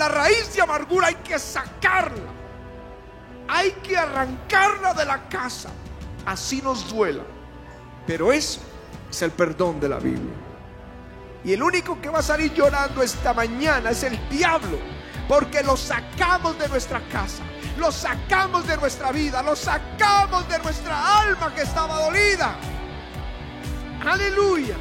La raíz de amargura hay que sacarla. Hay que arrancarla de la casa. Así nos duela. Pero eso es el perdón de la Biblia. Y el único que va a salir llorando esta mañana es el diablo. Porque lo sacamos de nuestra casa. Lo sacamos de nuestra vida. Lo sacamos de nuestra alma que estaba dolida. Aleluya.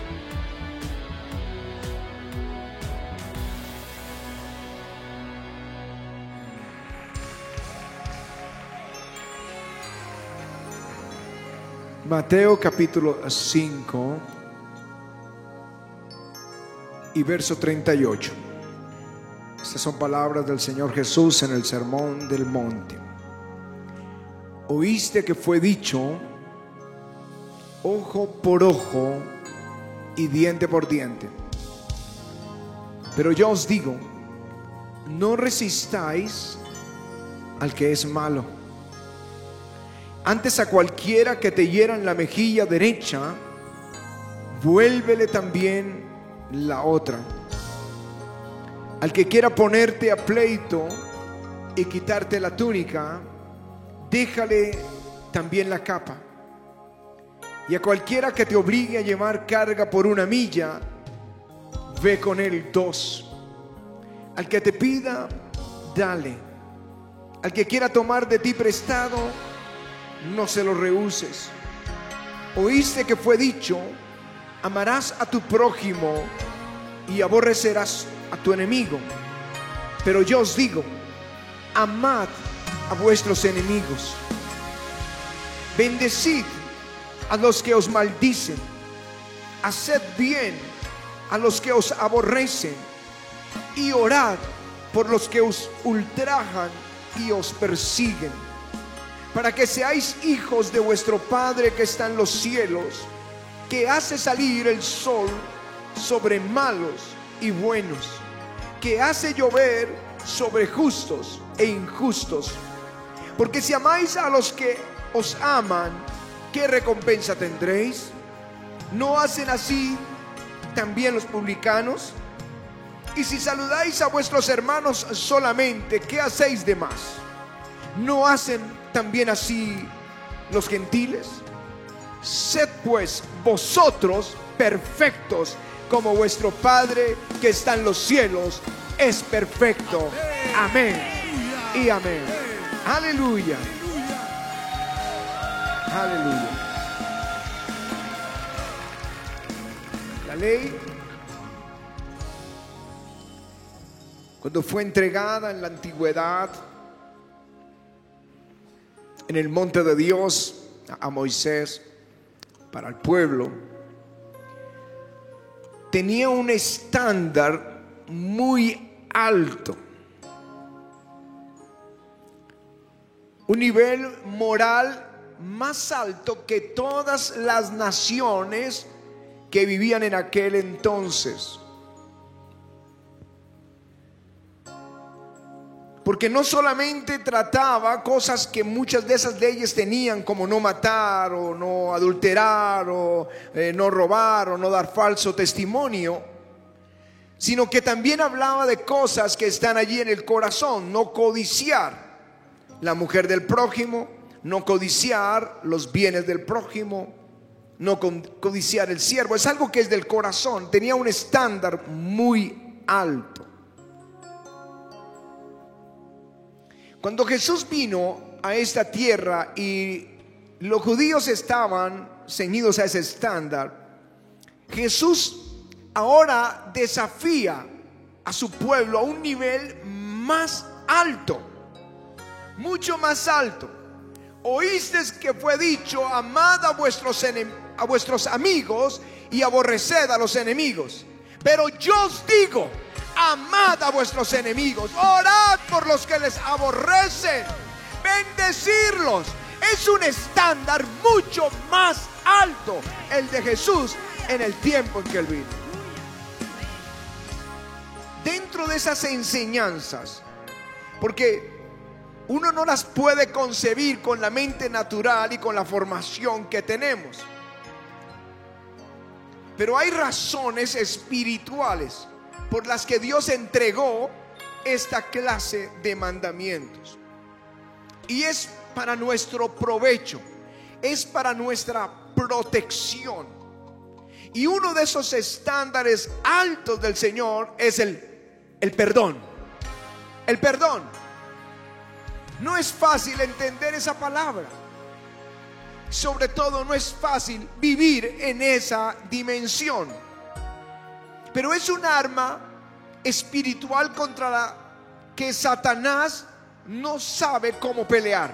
Mateo capítulo 5 y verso 38. Estas son palabras del Señor Jesús en el Sermón del Monte. Oíste que fue dicho, ojo por ojo y diente por diente. Pero yo os digo, no resistáis al que es malo antes a cualquiera que te hiera en la mejilla derecha, vuélvele también la otra. Al que quiera ponerte a pleito y quitarte la túnica, déjale también la capa. Y a cualquiera que te obligue a llevar carga por una milla, ve con él dos. Al que te pida, dale. Al que quiera tomar de ti prestado, no se lo rehuses. Oíste que fue dicho, amarás a tu prójimo y aborrecerás a tu enemigo. Pero yo os digo, amad a vuestros enemigos. Bendecid a los que os maldicen. Haced bien a los que os aborrecen. Y orad por los que os ultrajan y os persiguen para que seáis hijos de vuestro Padre que está en los cielos, que hace salir el sol sobre malos y buenos, que hace llover sobre justos e injustos. Porque si amáis a los que os aman, ¿qué recompensa tendréis? ¿No hacen así también los publicanos? Y si saludáis a vuestros hermanos solamente, ¿qué hacéis de más? ¿No hacen también así los gentiles? Sed pues vosotros perfectos como vuestro Padre que está en los cielos es perfecto. Amén. Y amén. Aleluya. Aleluya. La ley, cuando fue entregada en la antigüedad, en el monte de Dios a Moisés para el pueblo, tenía un estándar muy alto. Un nivel moral más alto que todas las naciones que vivían en aquel entonces. Porque no solamente trataba cosas que muchas de esas leyes tenían, como no matar o no adulterar o eh, no robar o no dar falso testimonio, sino que también hablaba de cosas que están allí en el corazón, no codiciar la mujer del prójimo, no codiciar los bienes del prójimo, no codiciar el siervo, es algo que es del corazón, tenía un estándar muy alto. Cuando Jesús vino a esta tierra y los judíos estaban ceñidos a ese estándar, Jesús ahora desafía a su pueblo a un nivel más alto, mucho más alto. Oíste que fue dicho, amad a vuestros, a vuestros amigos y aborreced a los enemigos. Pero yo os digo, amad a vuestros enemigos, orad por los que les aborrecen, bendecirlos. Es un estándar mucho más alto el de Jesús en el tiempo en que él vino. Dentro de esas enseñanzas, porque uno no las puede concebir con la mente natural y con la formación que tenemos. Pero hay razones espirituales por las que Dios entregó esta clase de mandamientos. Y es para nuestro provecho, es para nuestra protección. Y uno de esos estándares altos del Señor es el, el perdón. El perdón. No es fácil entender esa palabra. Sobre todo no es fácil vivir en esa dimensión. Pero es un arma espiritual contra la que Satanás no sabe cómo pelear.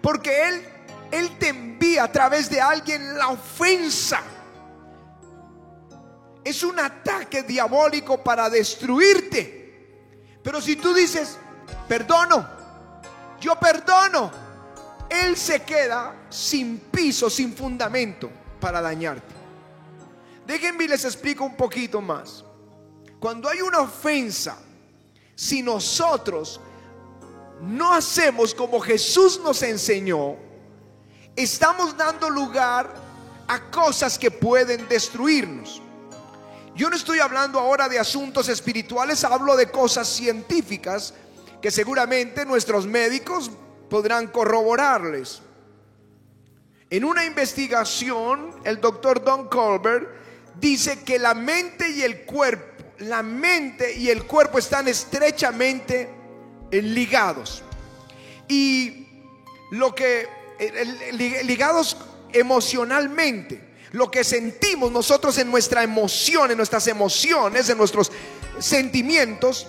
Porque él él te envía a través de alguien la ofensa. Es un ataque diabólico para destruirte. Pero si tú dices, perdono, yo perdono, Él se queda sin piso, sin fundamento para dañarte. Déjenme les explico un poquito más. Cuando hay una ofensa, si nosotros no hacemos como Jesús nos enseñó, estamos dando lugar a cosas que pueden destruirnos. Yo no estoy hablando ahora de asuntos espirituales, hablo de cosas científicas que seguramente nuestros médicos podrán corroborarles. En una investigación, el doctor Don Colbert dice que la mente y el cuerpo, la mente y el cuerpo están estrechamente ligados. Y lo que ligados emocionalmente. Lo que sentimos nosotros en nuestra emoción, en nuestras emociones, en nuestros sentimientos,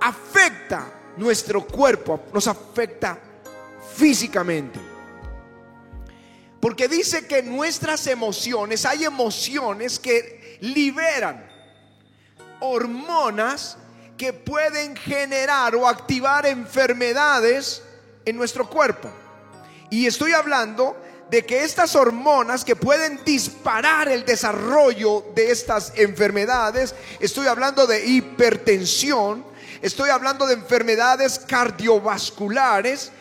afecta nuestro cuerpo, nos afecta físicamente. Porque dice que nuestras emociones, hay emociones que liberan hormonas que pueden generar o activar enfermedades en nuestro cuerpo. Y estoy hablando de que estas hormonas que pueden disparar el desarrollo de estas enfermedades, estoy hablando de hipertensión, estoy hablando de enfermedades cardiovasculares,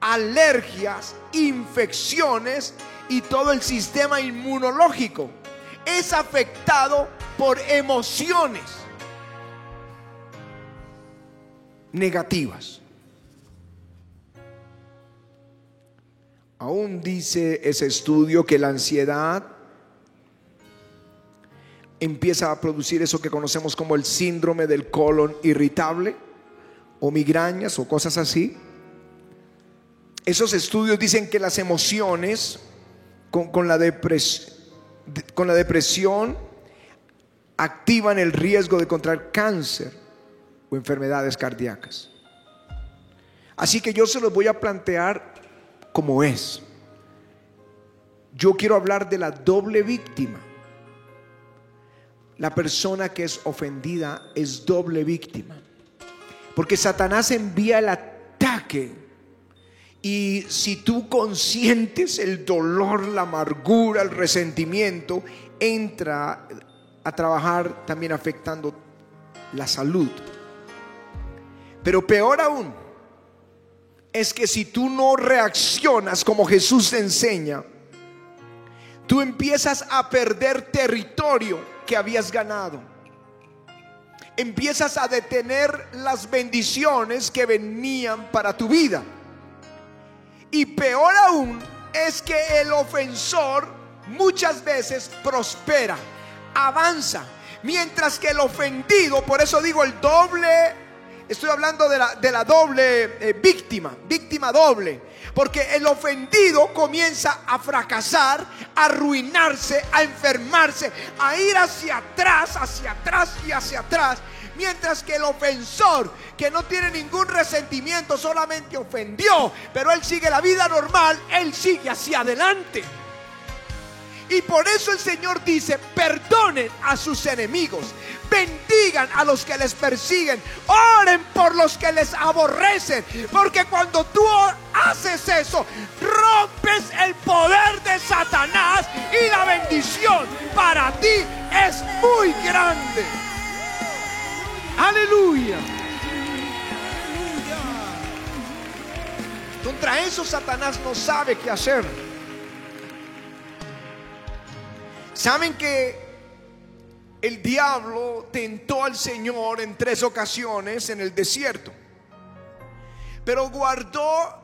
alergias, infecciones y todo el sistema inmunológico. Es afectado por emociones negativas. Aún dice ese estudio que la ansiedad empieza a producir eso que conocemos como el síndrome del colon irritable o migrañas o cosas así. Esos estudios dicen que las emociones con, la, la depresión activan el riesgo de contraer cáncer o enfermedades cardíacas. Así que yo se los voy a plantear como es. Yo quiero hablar de la doble víctima. La persona que es ofendida es doble víctima. Porque Satanás envía el ataque. Y si tú consientes el dolor, la amargura, el resentimiento, entra a trabajar también afectando la salud. Pero peor aún, es que si tú no reaccionas como Jesús te enseña, tú empiezas a perder territorio que habías ganado. Empiezas a detener las bendiciones que venían para tu vida. Y peor aún es que el ofensor muchas veces prospera, avanza, mientras que el ofendido, por eso digo el doble Estoy hablando de la, de la doble eh, víctima, víctima doble. Porque el ofendido comienza a fracasar, a arruinarse, a enfermarse, a ir hacia atrás, hacia atrás y hacia atrás. Mientras que el ofensor, que no tiene ningún resentimiento, solamente ofendió, pero él sigue la vida normal, él sigue hacia adelante. Y por eso el Señor dice, perdonen a sus enemigos, bendigan a los que les persiguen, oren por los que les aborrecen, porque cuando tú haces eso, rompes el poder de Satanás y la bendición para ti es muy grande. Aleluya. Contra eso Satanás no sabe qué hacer. Saben que el diablo tentó al Señor en tres ocasiones en el desierto, pero guardó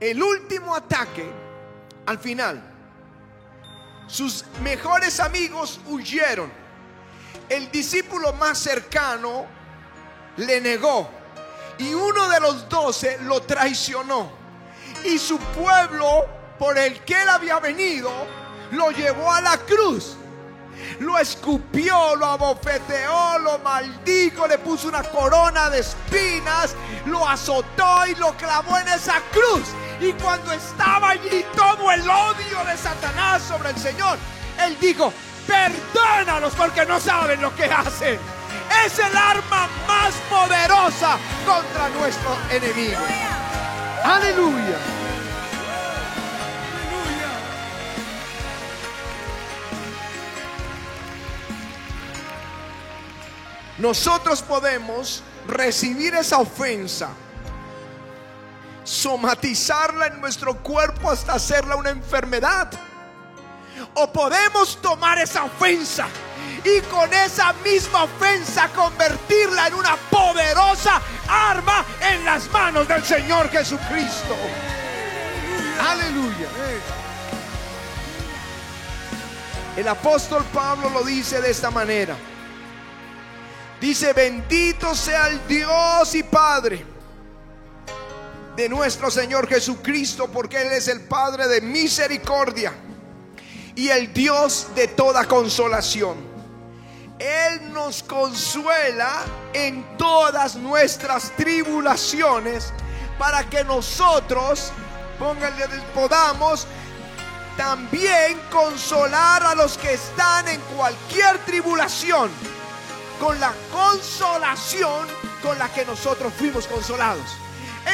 el último ataque al final. Sus mejores amigos huyeron. El discípulo más cercano le negó y uno de los doce lo traicionó. Y su pueblo por el que él había venido lo llevó a la cruz lo escupió, lo abofeteó, lo maldijo, le puso una corona de espinas, lo azotó y lo clavó en esa cruz. Y cuando estaba allí todo el odio de Satanás sobre el Señor, él dijo, perdónalos porque no saben lo que hacen. Es el arma más poderosa contra nuestro enemigo. Aleluya. nosotros podemos recibir esa ofensa, somatizarla en nuestro cuerpo hasta hacerla una enfermedad. O podemos tomar esa ofensa y con esa misma ofensa convertirla en una poderosa arma en las manos del Señor Jesucristo. Aleluya. El apóstol Pablo lo dice de esta manera. Dice, bendito sea el Dios y Padre de nuestro Señor Jesucristo, porque Él es el Padre de misericordia y el Dios de toda consolación. Él nos consuela en todas nuestras tribulaciones para que nosotros, pónganle, podamos también consolar a los que están en cualquier tribulación con la consolación con la que nosotros fuimos consolados.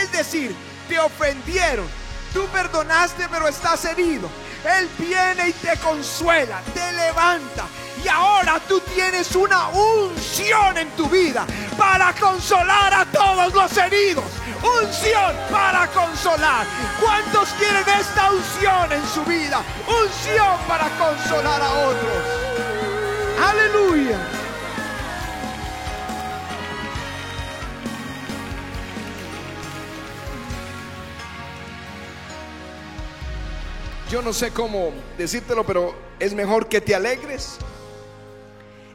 Es decir, te ofendieron, tú perdonaste pero estás herido. Él viene y te consuela, te levanta. Y ahora tú tienes una unción en tu vida para consolar a todos los heridos. Unción para consolar. ¿Cuántos quieren esta unción en su vida? Unción para consolar a otros. Aleluya. Yo no sé cómo decírtelo, pero es mejor que te alegres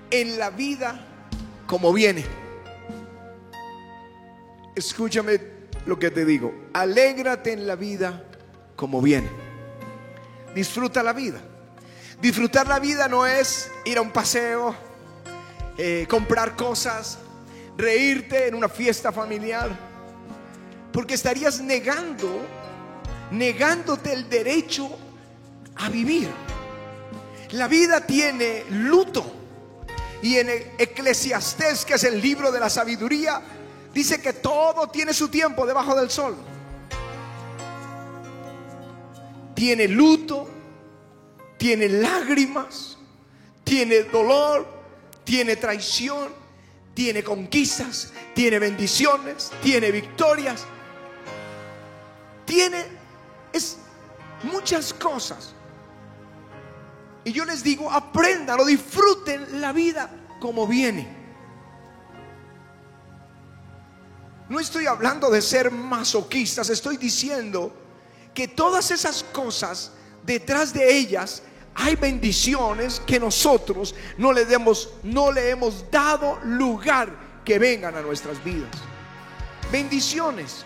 en la vida como viene. Escúchame lo que te digo. Alégrate en la vida como viene. Disfruta la vida. Disfrutar la vida no es ir a un paseo, eh, comprar cosas, reírte en una fiesta familiar, porque estarías negando negándote el derecho a vivir. La vida tiene luto. Y en Eclesiastés, que es el libro de la sabiduría, dice que todo tiene su tiempo debajo del sol. Tiene luto, tiene lágrimas, tiene dolor, tiene traición, tiene conquistas, tiene bendiciones, tiene victorias, tiene es muchas cosas. Y yo les digo, aprendan o disfruten la vida como viene. No estoy hablando de ser masoquistas, estoy diciendo que todas esas cosas, detrás de ellas hay bendiciones que nosotros no le, demos, no le hemos dado lugar que vengan a nuestras vidas. Bendiciones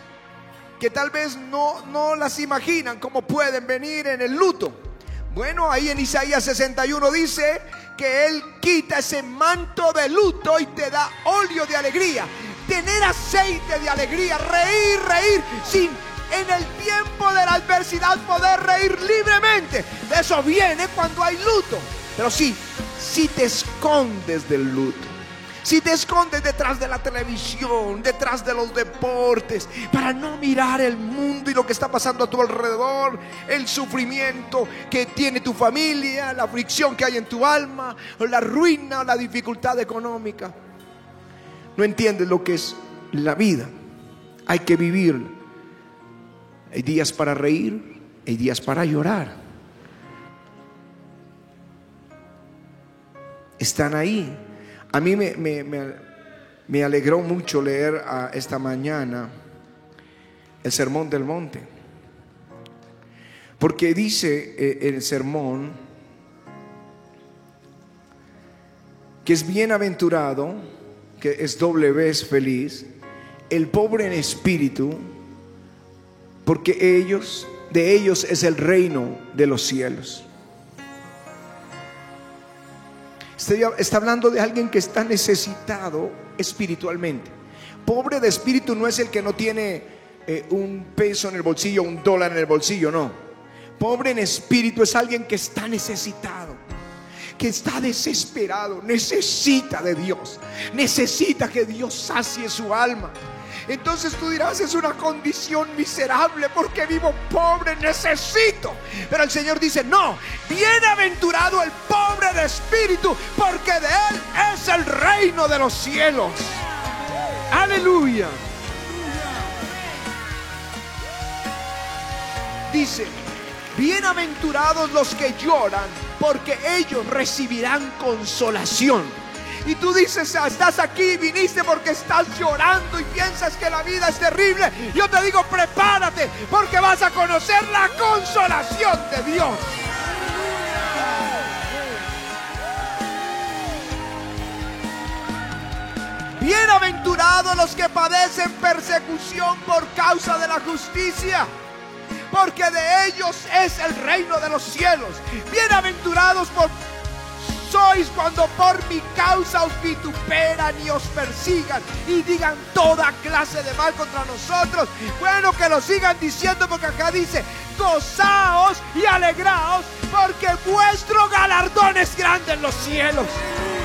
que tal vez no, no las imaginan cómo pueden venir en el luto. Bueno, ahí en Isaías 61 dice que Él quita ese manto de luto y te da óleo de alegría. Tener aceite de alegría, reír, reír, sin en el tiempo de la adversidad poder reír libremente. Eso viene cuando hay luto. Pero sí, si te escondes del luto si te escondes detrás de la televisión, detrás de los deportes, para no mirar el mundo y lo que está pasando a tu alrededor, el sufrimiento que tiene tu familia, la aflicción que hay en tu alma, la ruina, la dificultad económica, no entiendes lo que es la vida. Hay que vivir. Hay días para reír, hay días para llorar. están ahí. A mí me, me, alegró mucho leer esta mañana el Sermón del Monte. Porque dice eh, el sermón que es bienaventurado, que es doble vez feliz, el pobre en espíritu, porque ellos, de ellos es el reino de los cielos. Está hablando de alguien que está necesitado espiritualmente. Pobre de espíritu no es el que no tiene eh, un peso en el bolsillo, un dólar en el bolsillo, no. Pobre en espíritu es alguien que está necesitado, que está desesperado, necesita de Dios, necesita que Dios sacie su alma. Entonces tú dirás, es una condición miserable porque vivo pobre, necesito. Pero el Señor dice, no, bienaventurado el pobre de espíritu, porque de él es el reino de los cielos. Aleluya. Dice, bienaventurados los que lloran, porque ellos recibirán consolación. Y tú dices, estás aquí, viniste porque estás llorando y piensas que la vida es terrible. Yo te digo, prepárate porque vas a conocer la consolación de Dios. Bienaventurados los que padecen persecución por causa de la justicia porque de ellos es el reino de los cielos. Bienaventurados por sois cuando por mi causa os vituperan y os persigan y digan toda clase de mal contra nosotros. Bueno, que lo sigan diciendo porque acá dice, gozaos y alegraos porque vuestro galardón es grande en los cielos.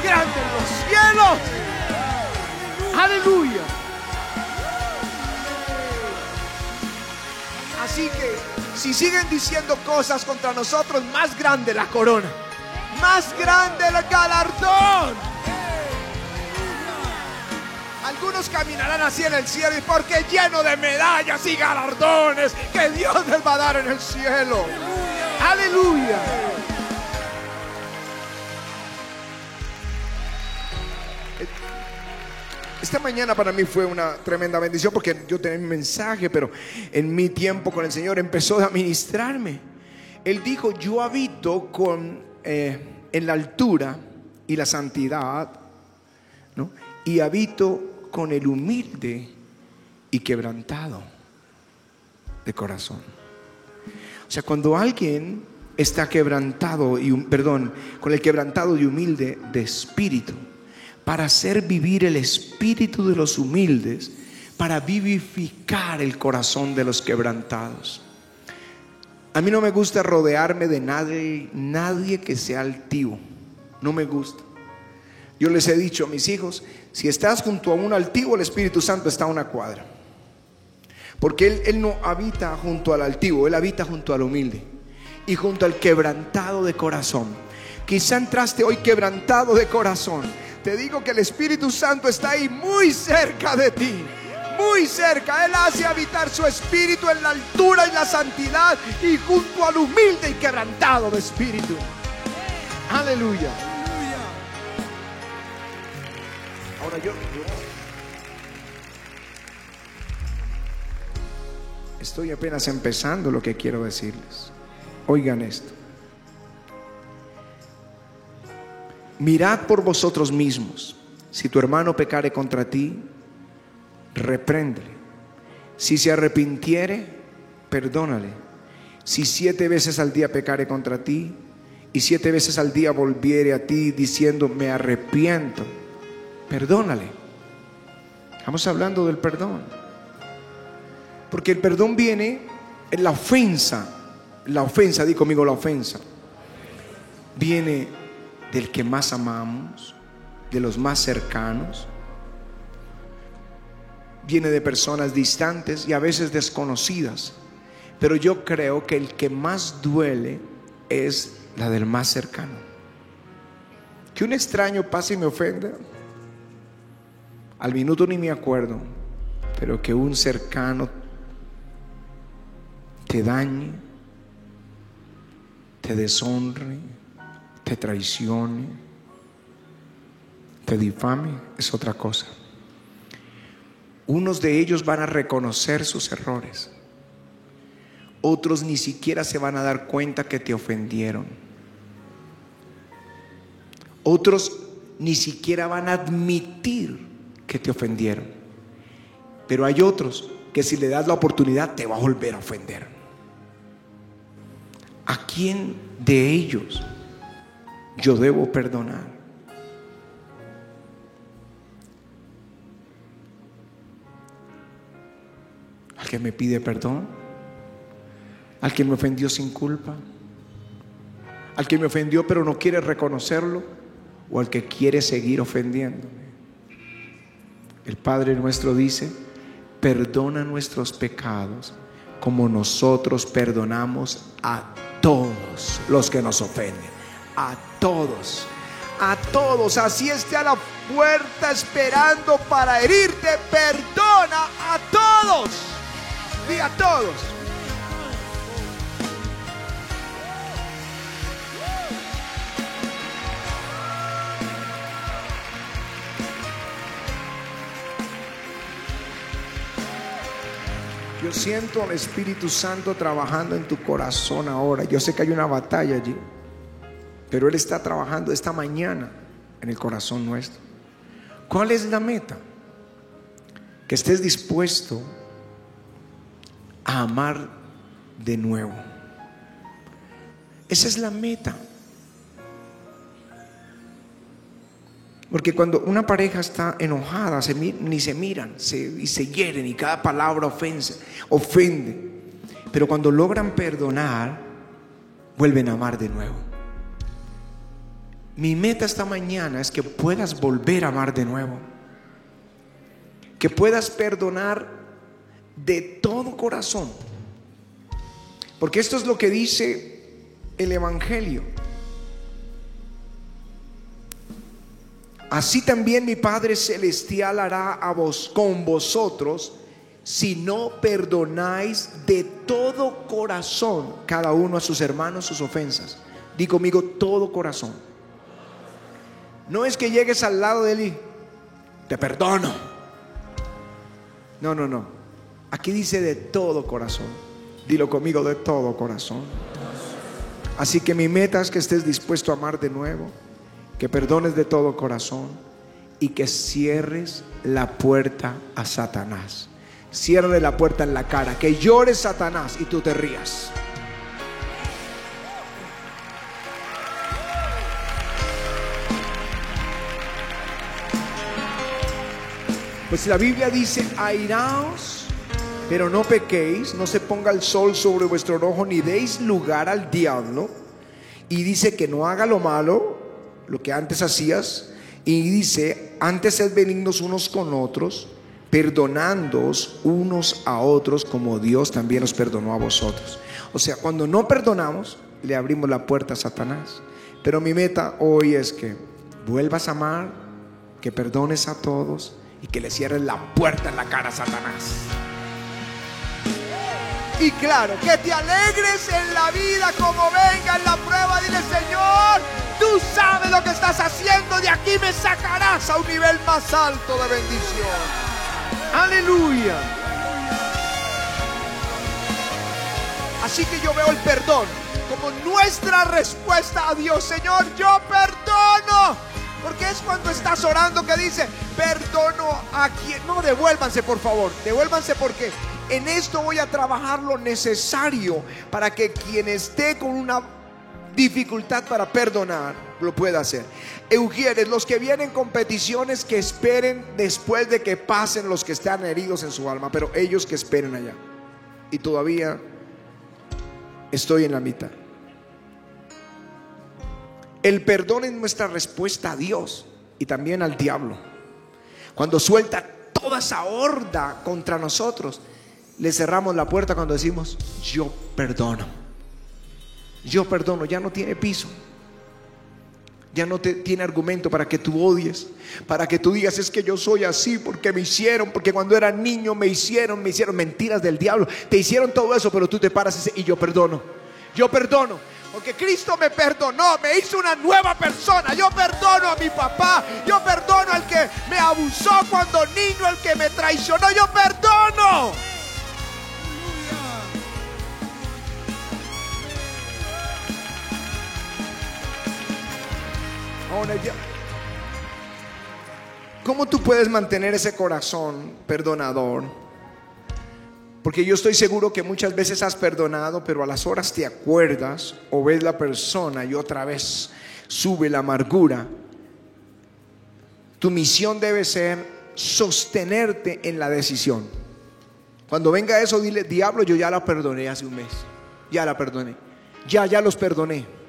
Grande en los cielos. Aleluya. Así que si siguen diciendo cosas contra nosotros, más grande la corona más grande el galardón. Algunos caminarán así en el cielo y porque lleno de medallas y galardones que Dios les va a dar en el cielo. Aleluya. Esta mañana para mí fue una tremenda bendición porque yo tenía un mensaje, pero en mi tiempo con el Señor empezó a ministrarme. Él dijo, yo habito con eh, en la altura y la santidad, ¿no? y habito con el humilde y quebrantado de corazón. O sea, cuando alguien está quebrantado y perdón, con el quebrantado y humilde de espíritu, para hacer vivir el espíritu de los humildes, para vivificar el corazón de los quebrantados. A mí no me gusta rodearme de nadie, nadie que sea altivo. No me gusta. Yo les he dicho a mis hijos, si estás junto a un altivo, el Espíritu Santo está a una cuadra. Porque él, él no habita junto al altivo, Él habita junto al humilde y junto al quebrantado de corazón. Quizá entraste hoy quebrantado de corazón. Te digo que el Espíritu Santo está ahí muy cerca de ti muy cerca. Él hace habitar su espíritu en la altura y la santidad y junto al humilde y quebrantado de espíritu. Aleluya. Ahora yo, estoy apenas empezando lo que quiero decirles. Oigan esto. Mirad por vosotros mismos. Si tu hermano pecare contra ti, repréndele. Si se arrepintiere, perdónale. Si siete veces al día pecare contra ti y siete veces al día volviere a ti diciendo, me arrepiento, perdónale. Estamos hablando del perdón. Porque el perdón viene en la ofensa. La ofensa, di conmigo la ofensa. Viene del que más amamos, de los más cercanos, viene de personas distantes y a veces desconocidas. Pero yo creo que el que más duele es la del más cercano. Que un extraño pase y me ofenda, al minuto ni me acuerdo, pero que un cercano te dañe, te deshonre, te traicione, te difame es otra cosa. Unos de ellos van a reconocer sus errores. Otros ni siquiera se van a dar cuenta que te ofendieron. Otros ni siquiera van a admitir que te ofendieron. Pero hay otros que si le das la oportunidad te va a volver a ofender. ¿A quién de ellos yo debo perdonar? Que me pide perdón? ¿Al que me ofendió sin culpa? ¿Al que me ofendió pero no quiere reconocerlo? ¿O al que quiere seguir ofendiéndome? El Padre nuestro dice, perdona nuestros pecados como nosotros perdonamos a todos los que nos ofenden. A todos. A todos. Así esté a la puerta esperando para herirte. Perdona a todos. Y a todos. Yo siento al Espíritu Santo trabajando en tu corazón ahora. Yo sé que hay una batalla allí, pero Él está trabajando esta mañana en el corazón nuestro. ¿Cuál es la meta? Que estés dispuesto a amar de nuevo. Esa es la meta. Porque cuando una pareja está enojada, ni se miran y se hieren y cada palabra ofensa, ofende. Pero cuando logran perdonar, vuelven a amar de nuevo. Mi meta esta mañana es que puedas volver a amar de nuevo. Que puedas perdonar de todo corazón. Porque esto es lo que dice el Evangelio. Así también mi Padre Celestial hará a vos con vosotros si no perdonáis de todo corazón cada uno a sus hermanos sus ofensas. Di conmigo todo corazón. No es que llegues al lado de él y te perdono. No, no, no. Aquí dice de todo corazón. Dilo conmigo de todo corazón. Así que mi meta es que estés dispuesto a amar de nuevo que perdones de todo corazón y que cierres la puerta a Satanás. Cierre la puerta en la cara, que llores Satanás y tú te rías. Pues la Biblia dice, airaos, pero no pequéis, no se ponga el sol sobre vuestro ojo, ni deis lugar al diablo. Y dice que no haga lo malo, lo que antes hacías. Y dice, antes sed benignos unos con otros, perdonándoos unos a otros como Dios también os perdonó a vosotros. O sea, cuando no perdonamos, le abrimos la puerta a Satanás. Pero mi meta hoy es que vuelvas a amar, que perdones a todos y que le cierres la puerta en la cara a Satanás. Y claro, que te alegres en la vida como venga en la prueba. Dile, Señor, tú sabes lo que estás haciendo. De aquí me sacarás a un nivel más alto de bendición. Aleluya. Así que yo veo el perdón como nuestra respuesta a Dios. Señor, yo perdono. Porque es cuando estás orando que dice, perdono a quien... No, devuélvanse por favor. Devuélvanse porque en esto voy a trabajar lo necesario para que quien esté con una dificultad para perdonar lo pueda hacer. Eugieres, los que vienen con peticiones que esperen después de que pasen los que están heridos en su alma, pero ellos que esperen allá. Y todavía estoy en la mitad. El perdón es nuestra respuesta a Dios y también al diablo. Cuando suelta toda esa horda contra nosotros, le cerramos la puerta cuando decimos, yo perdono. Yo perdono, ya no tiene piso. Ya no te, tiene argumento para que tú odies, para que tú digas es que yo soy así porque me hicieron, porque cuando era niño me hicieron, me hicieron mentiras del diablo, te hicieron todo eso, pero tú te paras y, y yo perdono. Yo perdono, Porque Cristo me perdonó, me hizo una nueva persona. Yo perdono a mi papá, yo perdono al que me abusó cuando niño, al que me traicionó, yo perdono. ¿Cómo tú puedes mantener ese corazón perdonador? Porque yo estoy seguro que muchas veces has perdonado, pero a las horas te acuerdas o ves la persona y otra vez sube la amargura. Tu misión debe ser sostenerte en la decisión. Cuando venga eso, dile, diablo, yo ya la perdoné hace un mes. Ya la perdoné. Ya, ya los perdoné.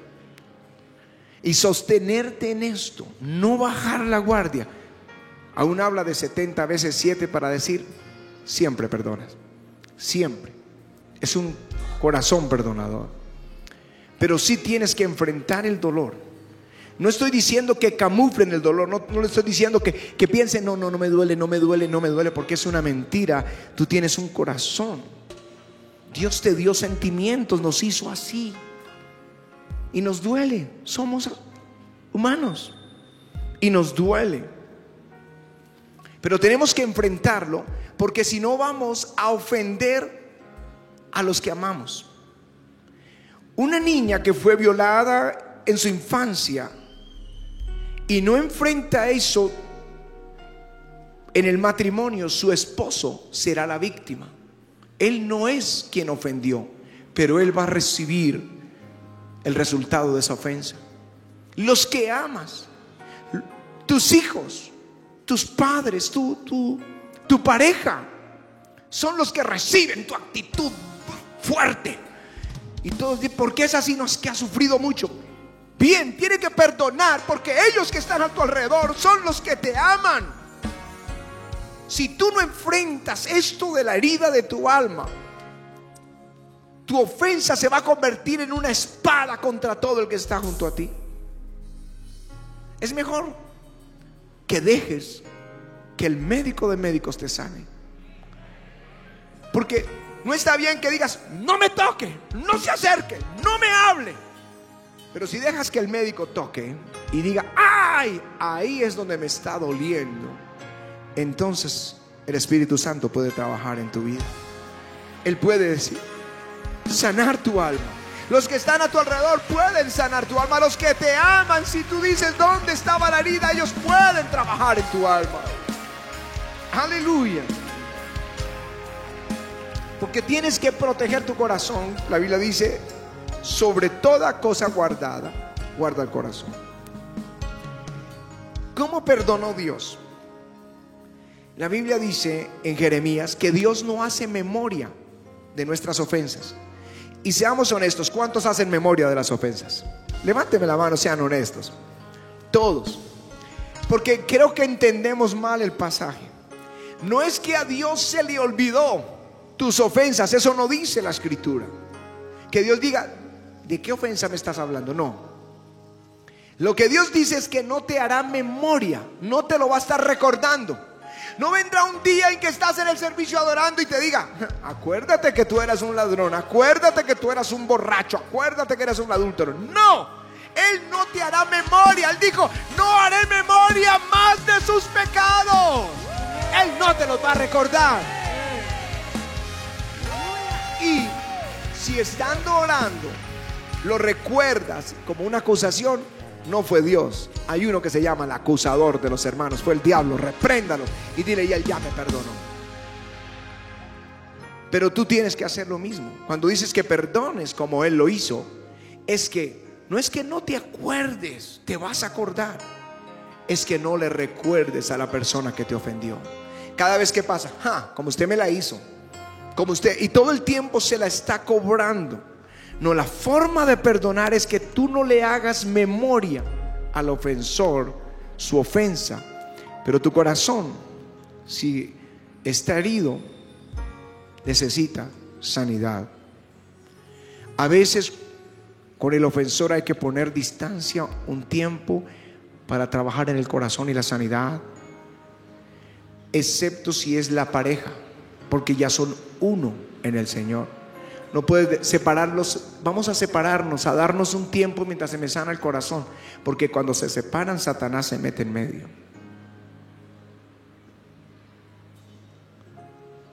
Y sostenerte en esto, no bajar la guardia. Aún habla de 70 veces 7 para decir, siempre perdonas. Siempre. Es un corazón perdonador. Pero sí tienes que enfrentar el dolor. No estoy diciendo que camuflen el dolor, no, le estoy diciendo que, que piensen, no, no, no me duele, no me duele, no me duele, porque es una mentira. Tú tienes un corazón. Dios te dio sentimientos, nos hizo así. Y nos duele, somos humanos. Y nos duele. Pero tenemos que enfrentarlo porque si no vamos a ofender a los que amamos. Una niña que fue violada en su infancia y no enfrenta eso en el matrimonio, su esposo será la víctima. Él no es quien ofendió, pero él va a recibir el resultado de esa ofensa. Los que amas, tus hijos, tus padres, tu, tu, tu pareja, son los que reciben tu actitud fuerte. Y todos dicen, ¿por qué es así? No es que ha sufrido mucho. Bien, tiene que perdonar porque ellos que están a tu alrededor son los que te aman. Si tú no enfrentas esto de la herida de tu alma, tu ofensa se va a convertir en una espada contra todo el que está junto a ti. Es mejor que dejes que el médico de médicos te sane. Porque no está bien que digas, no me toque, no se acerque, no me hable. Pero si dejas que el médico toque y diga, ay, ahí es donde me está doliendo, entonces el Espíritu Santo puede trabajar en tu vida. Él puede decir, sanar tu alma. Los que están a tu alrededor pueden sanar tu alma. Los que te aman, si tú dices dónde estaba la herida, ellos pueden trabajar en tu alma. Aleluya. Porque tienes que proteger tu corazón. La Biblia dice, sobre toda cosa guardada, guarda el corazón. ¿Cómo perdonó Dios? La Biblia dice en Jeremías que Dios no hace memoria de nuestras ofensas. Y seamos honestos, ¿cuántos hacen memoria de las ofensas? Levánteme la mano, sean honestos. Todos. Porque creo que entendemos mal el pasaje. No es que a Dios se le olvidó tus ofensas, eso no dice la escritura. Que Dios diga, ¿de qué ofensa me estás hablando? No. Lo que Dios dice es que no te hará memoria, no te lo va a estar recordando. No vendrá un día en que estás en el servicio adorando y te diga, acuérdate que tú eras un ladrón, acuérdate que tú eras un borracho, acuérdate que eras un adúltero. No, Él no te hará memoria. Él dijo, no haré memoria más de sus pecados. Él no te los va a recordar. Y si estando orando lo recuerdas como una acusación, no fue Dios. Hay uno que se llama el acusador de los hermanos. Fue el diablo. Repréndalo y dile, y él ya me perdonó. Pero tú tienes que hacer lo mismo. Cuando dices que perdones como Él lo hizo, es que no es que no te acuerdes, te vas a acordar. Es que no le recuerdes a la persona que te ofendió. Cada vez que pasa, como usted me la hizo, como usted, y todo el tiempo se la está cobrando. No, la forma de perdonar es que tú no le hagas memoria al ofensor su ofensa, pero tu corazón, si está herido, necesita sanidad. A veces con el ofensor hay que poner distancia un tiempo para trabajar en el corazón y la sanidad, excepto si es la pareja, porque ya son uno en el Señor. No puedes separarlos. Vamos a separarnos, a darnos un tiempo mientras se me sana el corazón. Porque cuando se separan, Satanás se mete en medio.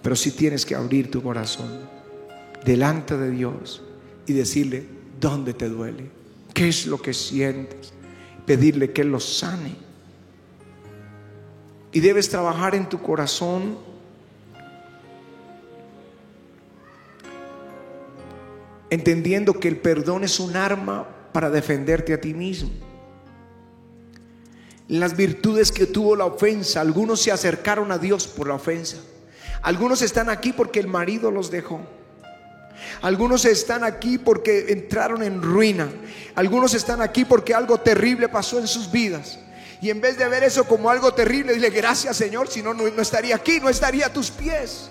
Pero sí tienes que abrir tu corazón delante de Dios y decirle dónde te duele, qué es lo que sientes, pedirle que lo sane. Y debes trabajar en tu corazón entendiendo que el perdón es un arma para defenderte a ti mismo. Las virtudes que tuvo la ofensa, algunos se acercaron a Dios por la ofensa. Algunos están aquí porque el marido los dejó. Algunos están aquí porque entraron en ruina. Algunos están aquí porque algo terrible pasó en sus vidas. Y en vez de ver eso como algo terrible, dile gracias Señor, si no, no estaría aquí, no estaría a tus pies.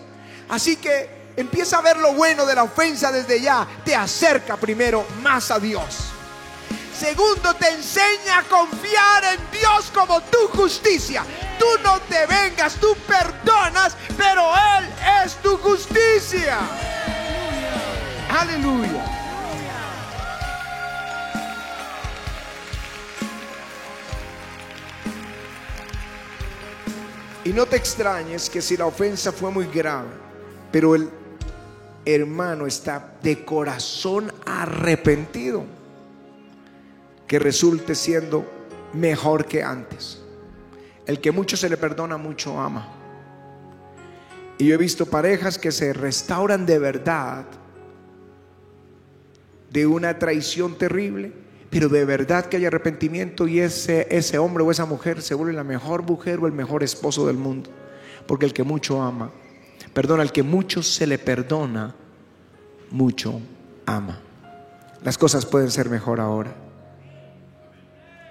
Así que empieza a ver lo bueno de la ofensa desde ya. Te acerca primero más a Dios. Segundo, te enseña a confiar en Dios como tu justicia. Tú no te vengas, tú perdonas, pero Él es tu justicia. Aleluya. Y no te extrañes que si la ofensa fue muy grave, pero el hermano está de corazón arrepentido, que resulte siendo mejor que antes. El que mucho se le perdona, mucho ama. Y yo he visto parejas que se restauran de verdad de una traición terrible, pero de verdad que hay arrepentimiento y ese, ese hombre o esa mujer se vuelve la mejor mujer o el mejor esposo del mundo. Porque el que mucho ama, perdona, el que mucho se le perdona, mucho ama. Las cosas pueden ser mejor ahora.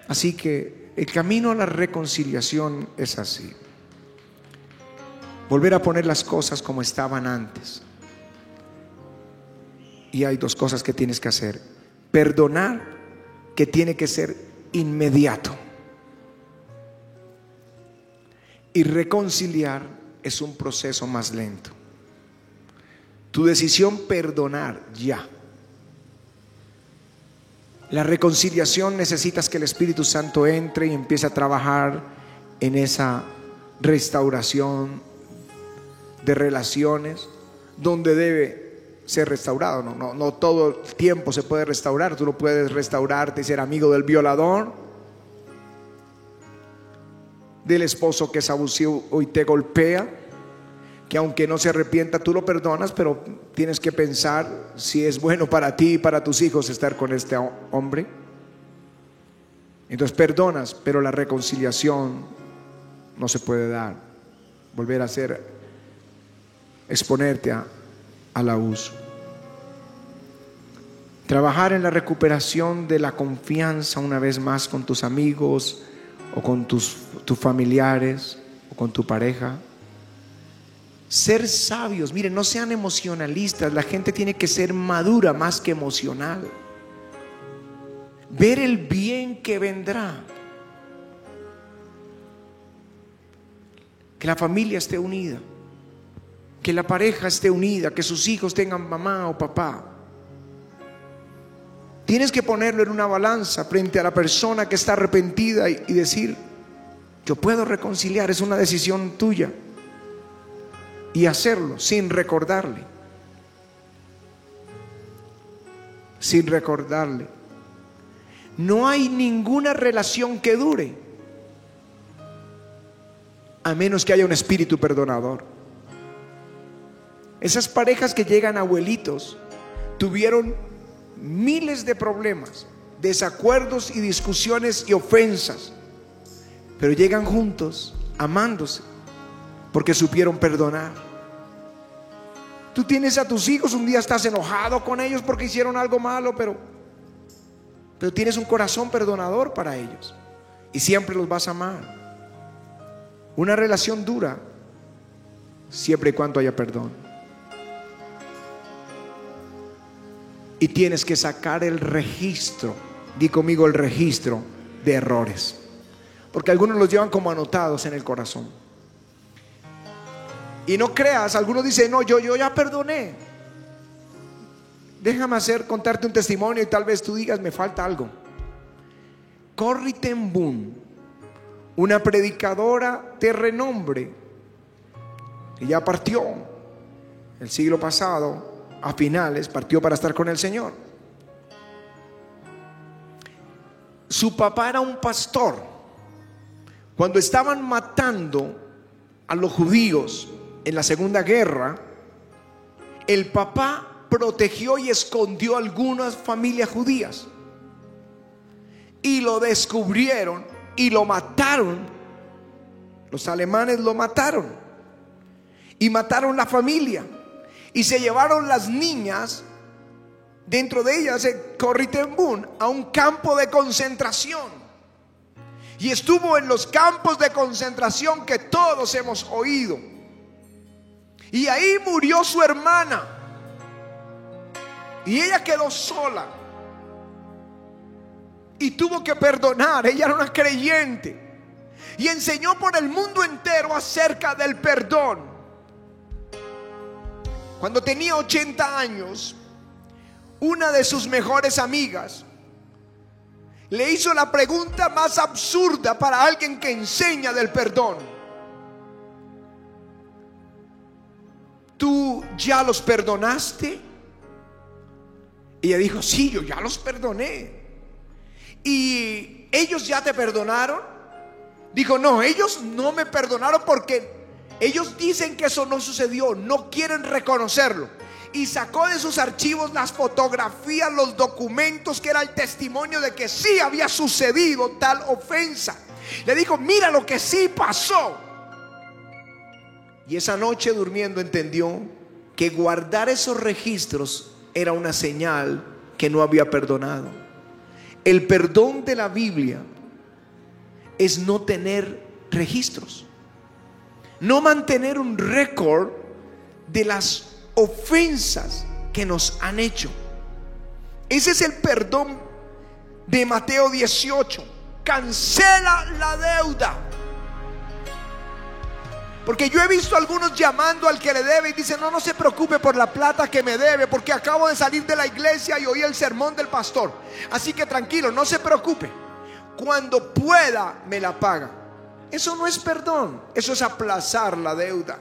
Así que el camino a la reconciliación es así. Volver a poner las cosas como estaban antes. Y hay dos cosas que tienes que hacer. Perdonar, que tiene que ser inmediato. Y reconciliar es un proceso más lento. Tu decisión perdonar ya. La reconciliación necesitas que el Espíritu Santo entre y empiece a trabajar en esa restauración de relaciones donde debe ser restaurado. No, no, no todo el tiempo se puede restaurar. Tú no puedes restaurarte y ser amigo del violador, del esposo que es abusivo y te golpea, que aunque no se arrepienta, tú lo perdonas, pero tienes que pensar si es bueno para ti y para tus hijos estar con este hombre. Entonces perdonas, pero la reconciliación no se puede dar. Volver a ser, exponerte a, al abuso. Trabajar en la recuperación de la confianza una vez más con tus amigos o con tus, tus familiares o con tu pareja. Ser sabios, miren, no sean emocionalistas, la gente tiene que ser madura más que emocional. Ver el bien que vendrá. Que la familia esté unida que la pareja esté unida, que sus hijos tengan mamá o papá. Tienes que ponerlo en una balanza frente a la persona que está arrepentida y, decir, yo puedo reconciliar, es una decisión tuya. Y hacerlo sin recordarle. Sin recordarle. No hay ninguna relación que dure a menos que haya un espíritu perdonador. Esas parejas que llegan abuelitos tuvieron miles de problemas, desacuerdos y discusiones y ofensas, pero llegan juntos, amándose, porque supieron perdonar. Tú tienes a tus hijos, un día estás enojado con ellos porque hicieron algo malo, pero, pero tienes un corazón perdonador para ellos y siempre los vas a amar. Una relación dura siempre y cuando haya perdón. y tienes que sacar el registro, di conmigo el registro de errores, porque algunos los llevan como anotados en el corazón. Y no creas, algunos dicen, no, yo, yo ya perdoné. déjame hacer, contarte un testimonio y tal vez tú digas, me falta algo. Corrie ten Boom, una predicadora de renombre, ella partió el siglo pasado, a finales, partió para estar con el Señor. Su papá era un pastor. Cuando estaban matando a los judíos en la Segunda Guerra, el papá protegió y escondió algunas familias judías. Y lo descubrieron y lo mataron. Los alemanes lo mataron. Y mataron la familia. Y se llevaron las niñas, dentro de ellas, Corritembún, a un campo de concentración. Y estuvo en los campos de concentración que todos hemos oído. Y ahí murió su hermana. Y ella quedó sola. Y tuvo que perdonar. Ella era una creyente. Y enseñó por el mundo entero acerca del perdón. Cuando tenía 80 años, una de sus mejores amigas le hizo la pregunta más absurda para alguien que enseña del perdón. ¿Tú ya los perdonaste? Y ella dijo, sí, yo ya los perdoné. ¿Y ellos ya te perdonaron? Dijo, no, ellos no me perdonaron porque ellos dicen que eso no sucedió, no quieren reconocerlo y sacó de sus archivos las fotografías, los documentos que era el testimonio de que sí había sucedido tal ofensa. Le dijo, mira lo que sí pasó. Y esa noche durmiendo entendió que guardar esos registros era una señal que no había perdonado. El perdón de la Biblia es no tener registros, no mantener un récord de las ofensas que nos han hecho. Ese es el perdón de Mateo 18. Cancela la deuda. Porque yo he visto algunos llamando al que le debe y dicen, no, no se preocupe por la plata que me debe, porque acabo de salir de la iglesia y oí el sermón del pastor. Así que tranquilo, no se preocupe. Cuando pueda, me la paga. Eso no es perdón, eso es aplazar la deuda.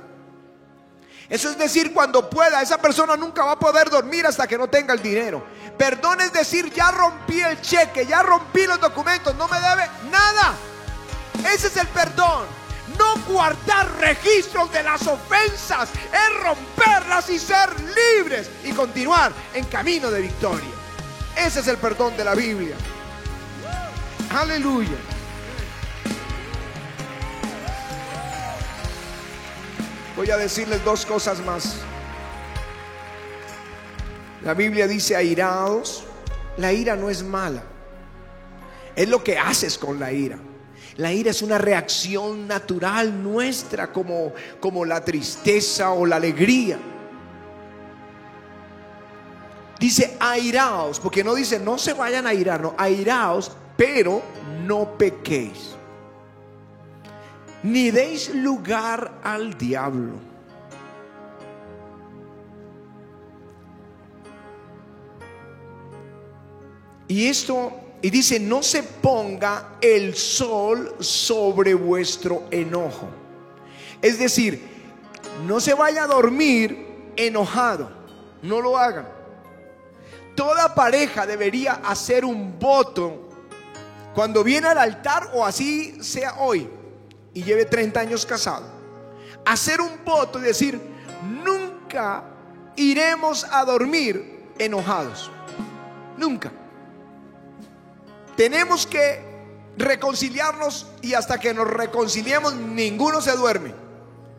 Eso es decir, cuando pueda, esa persona nunca va a poder dormir hasta que no tenga el dinero. Perdón es decir, ya rompí el cheque, ya rompí los documentos, no me debe nada. Ese es el perdón. No guardar registros de las ofensas, es romperlas y ser libres y continuar en camino de victoria. Ese es el perdón de la Biblia. Aleluya. Voy a decirles dos cosas más. La Biblia dice airados. La ira no es mala. Es lo que haces con la ira. La ira es una reacción natural nuestra como, como la tristeza o la alegría. Dice airaos, porque no dice no se vayan a irar, no, airaos, pero no pequéis ni deis lugar al diablo. Y esto, y dice, no se ponga el sol sobre vuestro enojo. Es decir, no se vaya a dormir enojado, no lo hagan. Toda pareja debería hacer un voto cuando viene al altar o así sea hoy y lleve 30 años casado, hacer un voto y decir, nunca iremos a dormir enojados. Nunca. Tenemos que reconciliarnos y hasta que nos reconciliemos ninguno se duerme.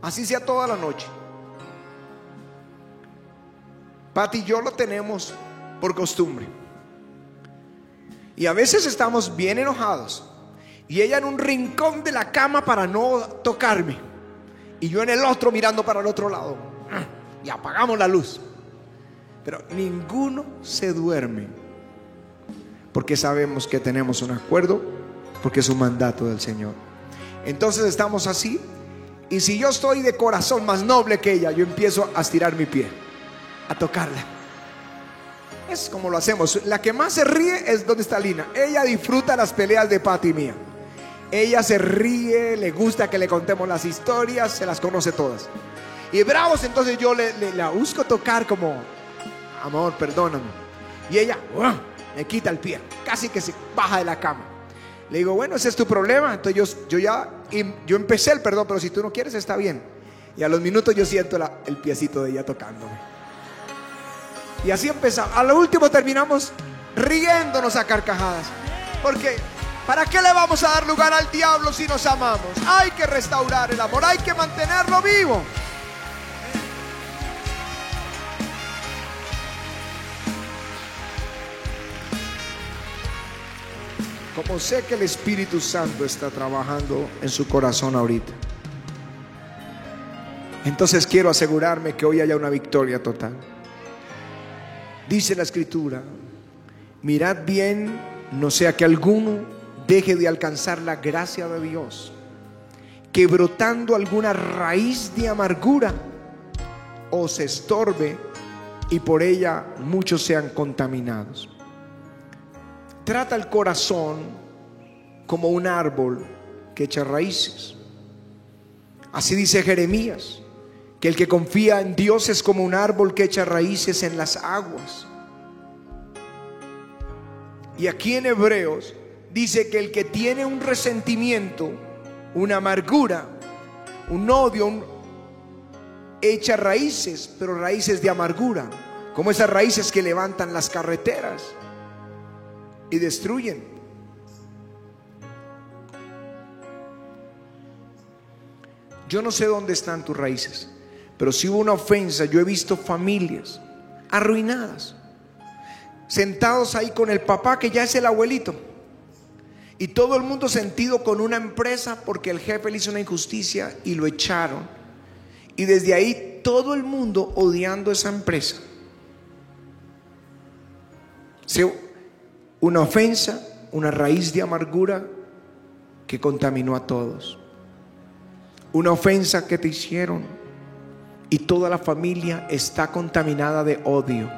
Así sea toda la noche. Pati y yo lo tenemos por costumbre. Y a veces estamos bien enojados. Y ella en un rincón de la cama para no tocarme. Y yo en el otro mirando para el otro lado. Y apagamos la luz. Pero ninguno se duerme. Porque sabemos que tenemos un acuerdo. Porque es un mandato del Señor. Entonces estamos así. Y si yo estoy de corazón más noble que ella, yo empiezo a estirar mi pie. A tocarla. Es como lo hacemos. La que más se ríe es donde está Lina. Ella disfruta las peleas de Pati mía. Ella se ríe, le gusta que le contemos las historias, se las conoce todas. Y bravos, entonces yo le, la busco tocar como, amor, perdóname. Y ella me quita el pie, casi que se baja de la cama. Le digo, bueno, ese es tu problema. Entonces yo, ya, yo empecé el perdón, pero si tú no quieres, está bien. Y a los minutos yo siento el piecito de ella tocándome. Y así empezamos. A lo último terminamos riéndonos a carcajadas. Porque, ¿para qué le vamos a dar lugar al diablo si nos amamos? Hay que restaurar el amor, hay que mantenerlo vivo. Como sé que el Espíritu Santo está trabajando en su corazón ahorita. Entonces quiero asegurarme que hoy haya una victoria total. Dice la escritura, mirad bien, no sea que alguno deje de alcanzar la gracia de Dios, que brotando alguna raíz de amargura os estorbe y por ella muchos sean contaminados. Trata el corazón como un árbol que echa raíces. Así dice Jeremías que el que confía en Dios es como un árbol que echa raíces en las aguas. Y aquí en Hebreos dice que el que tiene un resentimiento, una amargura, un odio, echa raíces, pero raíces de amargura, como esas raíces que levantan las carreteras y destruyen. Yo no sé dónde están tus raíces. Pero si hubo una ofensa, yo he visto familias arruinadas, sentados ahí con el papá que ya es el abuelito. Y todo el mundo sentido con una empresa porque el jefe le hizo una injusticia y lo echaron. Y desde ahí todo el mundo odiando esa empresa. Una ofensa, una raíz de amargura que contaminó a todos. Una ofensa que te hicieron y toda la familia está contaminada de odio.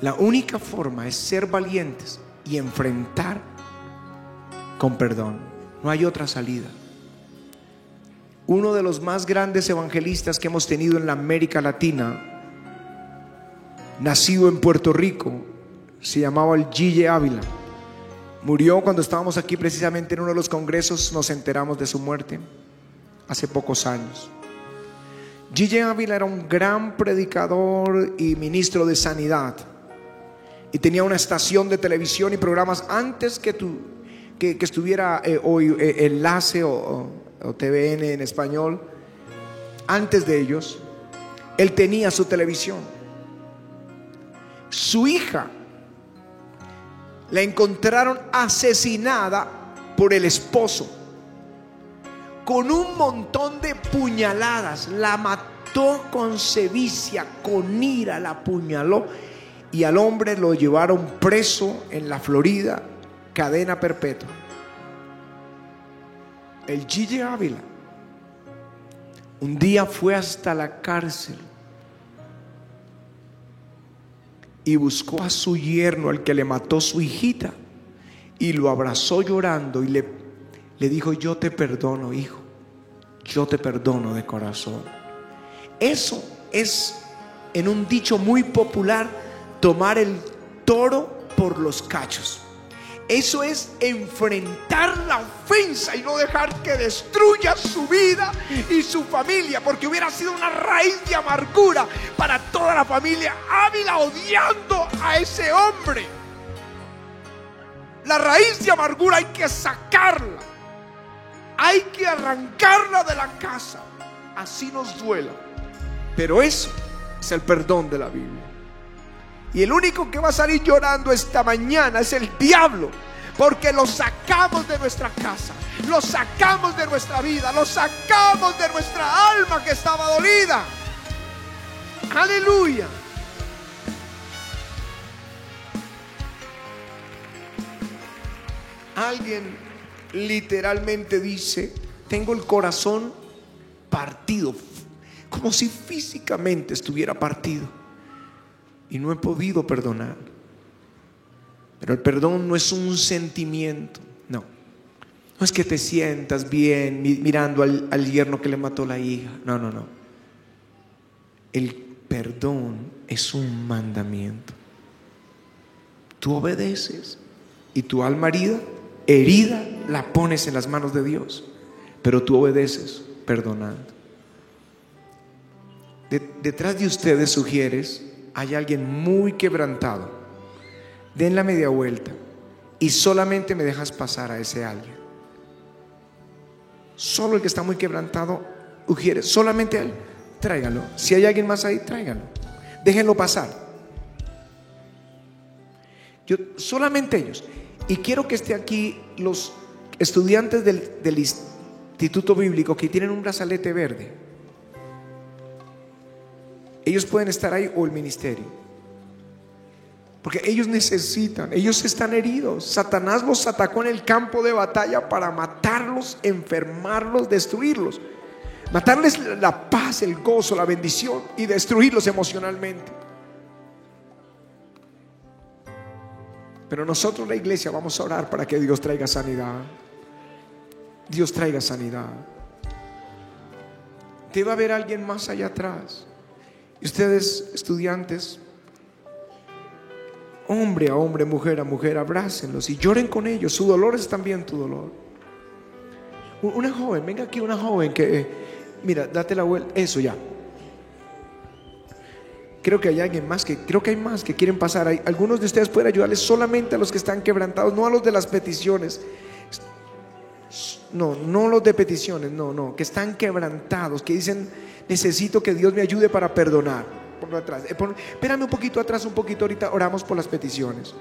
La única forma es ser valientes y enfrentar con perdón. No hay otra salida. Uno de los más grandes evangelistas que hemos tenido en la América Latina, nacido en Puerto Rico, se llamaba el Gille Ávila. Murió cuando estábamos aquí precisamente en uno de los congresos, nos enteramos de su muerte hace pocos años. Gigi Ávila era un gran predicador y ministro de sanidad. Y tenía una estación de televisión y programas antes que, tu, que, estuviera eh, hoy eh, Enlace o, o TVN en español. Antes de ellos, él tenía su televisión. Su hija la encontraron asesinada por el esposo con un montón de puñaladas. La mató con sevicia, con ira la apuñaló. Y al hombre lo llevaron preso en la Florida, cadena perpetua. El Gigi Ávila un día fue hasta la cárcel y buscó a su yerno, al que le mató su hijita, y lo abrazó llorando y le le dijo, yo te perdono, hijo, yo te perdono de corazón. Eso es, en un dicho muy popular, tomar el toro por los cachos. Eso es enfrentar la ofensa y no dejar que destruya su vida y su familia, porque hubiera sido una raíz de amargura para toda la familia Ávila odiando a ese hombre. La raíz de amargura hay que sacarla. Hay que arrancarla de la casa. Así nos duela. Pero eso es el perdón de la Biblia. Y el único que va a salir llorando esta mañana es el diablo. Porque lo sacamos de nuestra casa, lo sacamos de nuestra vida, lo sacamos de nuestra alma que estaba dolida. Aleluya. Alguien literalmente dice, tengo el corazón partido, como si físicamente estuviera partido. Y no he podido perdonar. Pero el perdón no es un sentimiento, no. No es que te sientas bien mirando al, al yerno que le mató la hija. No, no, no. El perdón es un mandamiento. Tú obedeces y tu alma herida, herida, la pones en las manos de Dios. Pero tú obedeces perdonando. detrás de ustedes, sugieres, hay alguien muy quebrantado. Den la media vuelta y solamente me dejas pasar a ese alguien. Solo el que está muy quebrantado, Ujiere, solamente él, tráigalo. Si hay alguien más ahí, tráigalo. Déjenlo pasar. Yo, solamente ellos. Y quiero que esté aquí los estudiantes del instituto bíblico que tienen un brazalete verde. Ellos pueden estar ahí o el ministerio. Porque ellos necesitan, ellos están heridos. Satanás los atacó en el campo de batalla para matarlos, enfermarlos, destruirlos. Matarles la paz, el gozo, la bendición y destruirlos emocionalmente. Pero nosotros la iglesia vamos a orar para que Dios traiga sanidad. Dios traiga sanidad. Debe haber alguien más allá atrás. Y ustedes, estudiantes, hombre a hombre, mujer a mujer, abrácenlos y lloren con ellos. Su dolor es también tu dolor. Una joven, venga aquí una joven que, mira, date la vuelta, eso ya. Creo que hay alguien más que, creo que hay más que quieren pasar. Hay, algunos de ustedes pueden ayudarles solamente a los que están quebrantados, no a los de las peticiones. No, no los de peticiones, no, no, que están quebrantados, que dicen, necesito que Dios me ayude para perdonar. Por atrás. Eh, espérame un poquito atrás, un poquito ahorita, oramos por las peticiones.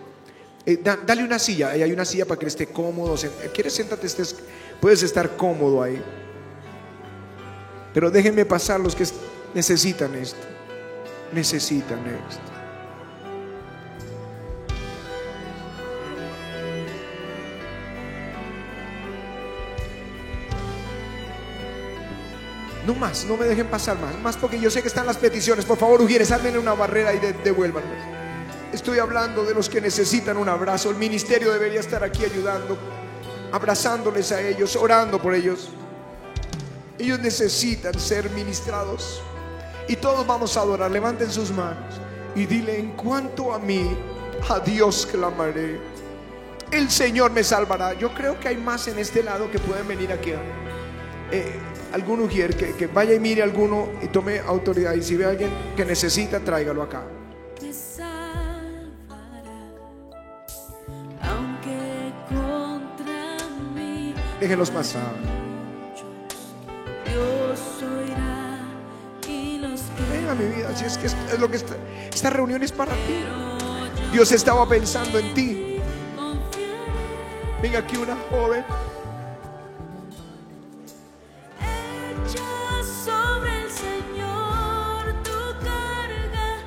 Eh, dale una silla, ahí hay una silla para que esté cómodo. ¿Quieres siéntate? Puedes estar cómodo ahí. Pero déjenme pasar los que necesitan esto. Necesitan esto. No más, no me dejen pasar más. Más porque yo sé que están las peticiones. Por favor, Ujieres, armen una barrera y devuélvanme. Estoy hablando de los que necesitan un abrazo. El ministerio debería estar aquí ayudando, abrazándoles a ellos, orando por ellos. Ellos necesitan ser ministrados. Y todos vamos a adorar. Levanten sus manos y dile, en cuanto a mí, a Dios clamaré. El Señor me salvará. Yo creo que hay más en este lado que pueden venir aquí. Eh, algún ujier que, vaya y mire a alguno y tome autoridad. Y si ve a alguien que necesita, tráigalo acá. Déjenlos pasar. Venga mi vida, si es que es, lo que está, esta reunión es para ti. Dios estaba pensando en ti. Venga aquí una joven.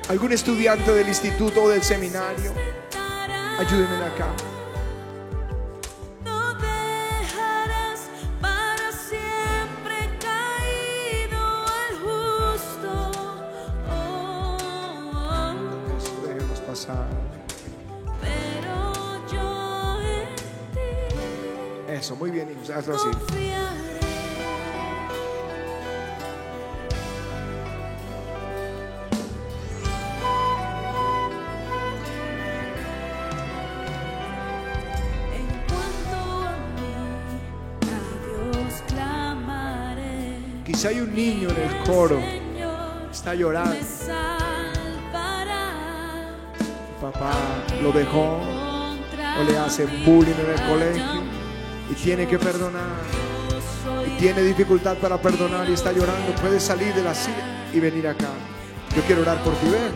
Algún estudiante del instituto o del seminario, ayúdenme acá. No dejarás para siempre caído al justo. Eso debemos pasar. Pero yo en ti. Eso, muy bien, hijos. Hazlo así. Si hay un niño en el coro, está llorando. Papá lo dejó o le hace bullying en el colegio y tiene que perdonar. Y tiene dificultad para perdonar y está llorando. Puede salir de la silla y venir acá. Yo quiero orar por ti. Ven.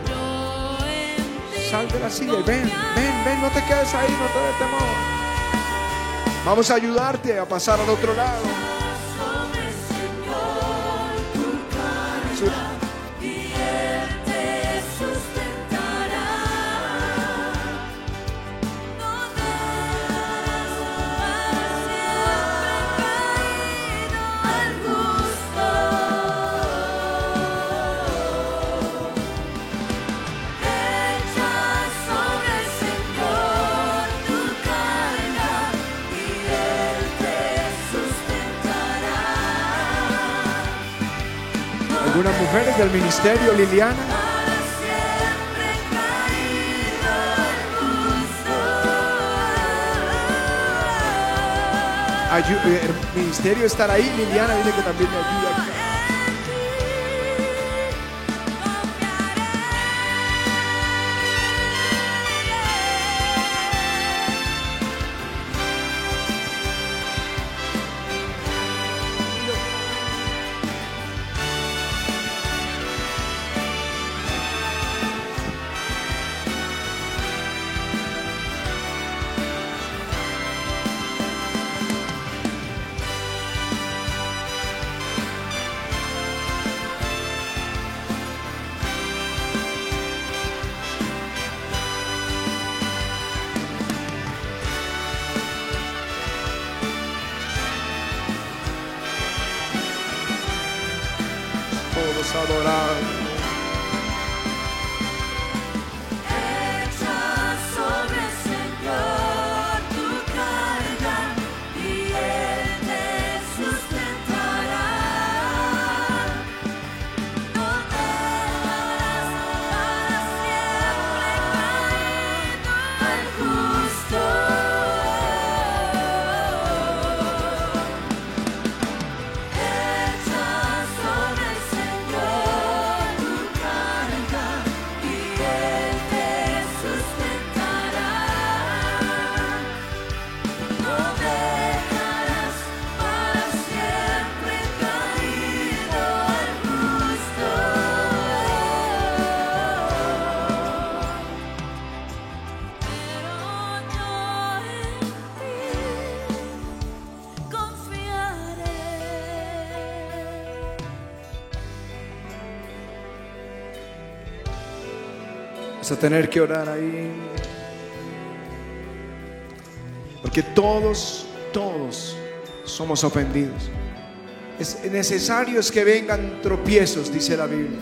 Sal de la silla y ven, ven, ven. No te quedes ahí, no te des temor. Vamos a ayudarte a pasar al otro lado. Del ministerio, Liliana. caído el. Ayu- eh, ministerio estar ahí. Liliana dile que también me ayuda. Tener que orar ahí. Porque todos, todos somos ofendidos. Es necesario es que vengan tropiezos, dice la Biblia.